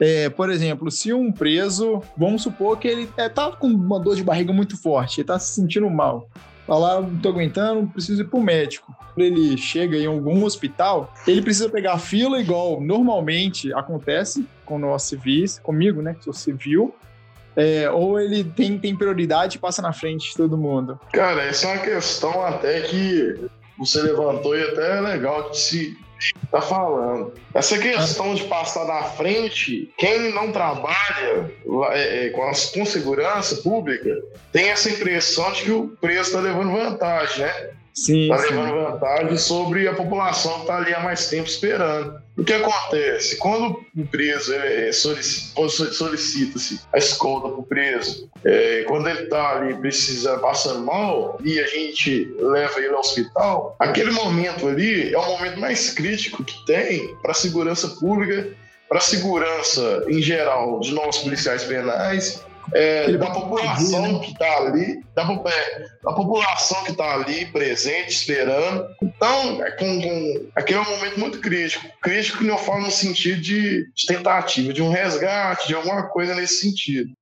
É, por exemplo, se um preso, vamos supor que ele é, tá com uma dor de barriga muito forte, ele tá se sentindo mal. Falar, tá não tô aguentando, preciso ir pro médico. Ele chega em algum hospital, ele precisa pegar fila igual normalmente acontece com nós civis, comigo, né, que sou civil, é, ou ele tem, tem prioridade e passa na frente de todo mundo? Cara, essa é uma questão até que você levantou e até é legal de se tá falando. Essa questão de passar na frente, quem não trabalha é, é, com, com segurança pública tem essa impressão de que o preço está levando vantagem, né? Sim. Está levando vantagem sobre a população que está ali há mais tempo esperando. O que acontece? Quando o preso é, solicita-se a escolta para o preso, é, quando ele está ali precisando, passando mal, e a gente leva ele ao hospital, aquele momento ali é o momento mais crítico que tem para a segurança pública, para a segurança em geral de nossos policiais penais é, da população né? que está ali, da, é, da, população que está ali presente, esperando. Então, é com, com, aquele é um momento muito crítico. Crítico que eu falo no sentido de, de, tentativa, de um resgate, de alguma coisa nesse sentido.